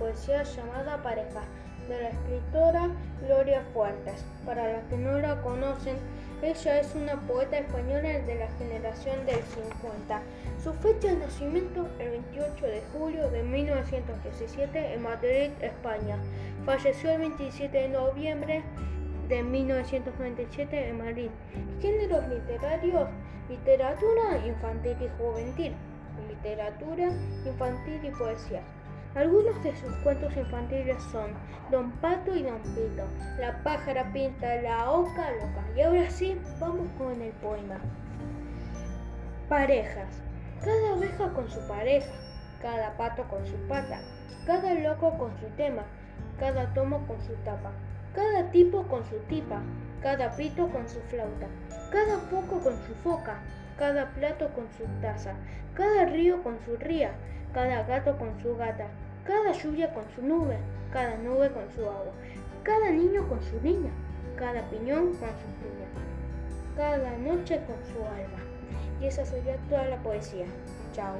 poesía llamada Pareja, de la escritora Gloria Fuertes. Para los que no la conocen, ella es una poeta española de la generación del 50. Su fecha de nacimiento el 28 de julio de 1917 en Madrid, España. Falleció el 27 de noviembre de 1997 en Madrid. Géneros literarios, literatura infantil y juvenil, literatura infantil y poesía. Algunos de sus cuentos infantiles son Don Pato y Don Pito, La pájara pinta, La oca loca. Y ahora sí, vamos con el poema. Parejas. Cada oveja con su pareja, cada pato con su pata, cada loco con su tema, cada tomo con su tapa, cada tipo con su tipa, cada pito con su flauta, cada foco con su foca, cada plato con su taza, cada río con su ría, cada gato con su gata, cada lluvia con su nube, cada nube con su agua, cada niño con su niña, cada piñón con su piña, cada noche con su alma. Y esa sería toda la poesía. Chao.